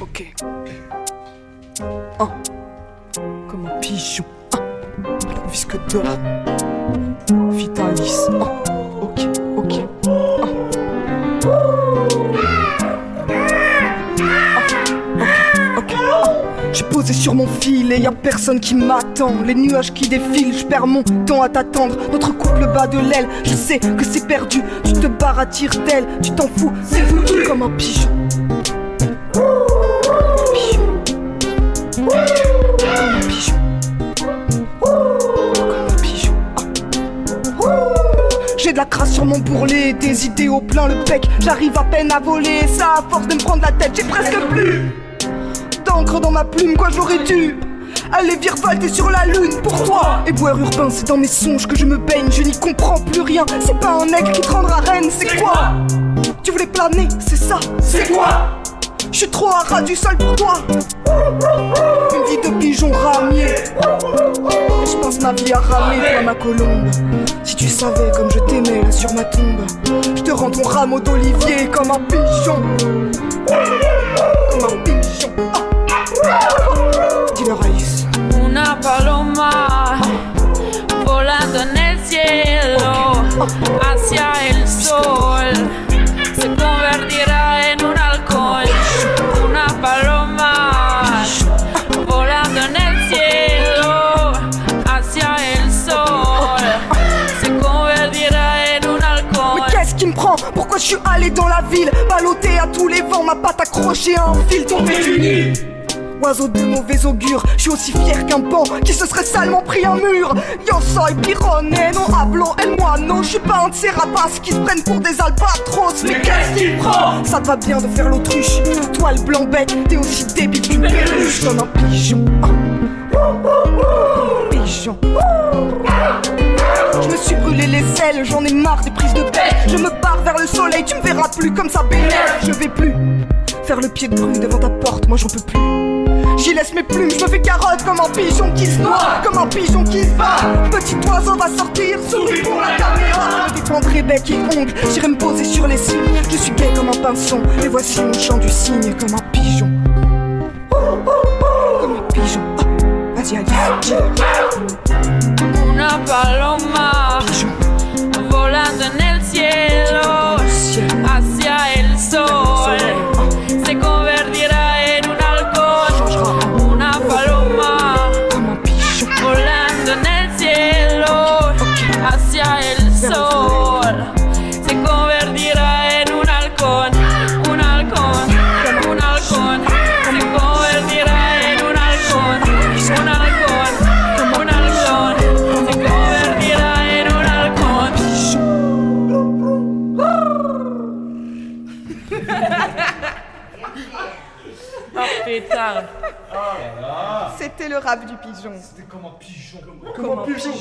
Ok. Un. Comme un pigeon. Un. Visque d'or. Vitalis. Un. Ok, ok. J'ai posé sur mon fil et y a personne qui m'attend. Les nuages qui défilent, je perds mon temps à t'attendre. Notre couple bat de l'aile, je sais que c'est perdu. Tu te barres à tire d'aile, tu t'en fous, c'est foutu comme un pigeon. J'ai de la crasse sur mon bourrelet, des idées au plein le bec. J'arrive à peine à voler, ça à force de me prendre la tête, j'ai presque plus d'encre dans ma plume, quoi j'aurais dû aller virevolter sur la lune pour toi. Et boire urbain, c'est dans mes songes que je me baigne, je n'y comprends plus rien. C'est pas un aigle qui te rendra reine, c'est quoi Tu voulais planer, c'est ça, c'est quoi je suis trop à ras du sol pour toi Ma vie à ramer ma colombe. Si tu savais comme je t'aimais là sur ma tombe Je te rends ton rameau d'olivier comme un pigeon. Comme un pigeon. Dis-le Raïs. Una paloma volando en el cielo hacia el qui me prend Pourquoi je suis allé dans la ville? Ballotté à tous les vents, ma patte accrochée à un fil tombé du nid Oiseau de mauvais augure, je suis aussi fier qu'un pan qui se serait salement pris un mur. Yo soy pirone, non hablo el moino. Je suis pas un de ces rapaces qui se prennent pour des albatros. Mais qu'est-ce qui me prend? Ça te va bien de faire l'autruche. Toi le blanc bec, t'es aussi débile qu'une perruche comme un pigeon. Pigeon. Je me suis brûlé les ailes, j'en ai marre des prises de tête. Je me barre vers le soleil, tu me verras plus comme ça bénère. Je vais plus faire le pied de grue devant ta porte, moi j'en peux plus. J'y laisse mes plumes, je me fais carotte comme un pigeon qui se noie, comme un pigeon qui se bat. Petit oiseau va sortir, souris pour la caméra. Je défendrai bec et ongle, j'irai me poser sur les cimes. Je suis gai comme un pinson, et voici mon chant du cygne comme un pigeon. Comme un pigeon. Ah, Vas-y, allez. Una paloma Oh putain. C'était le rap du pigeon. C'était comme un pigeon. Comme un pigeon.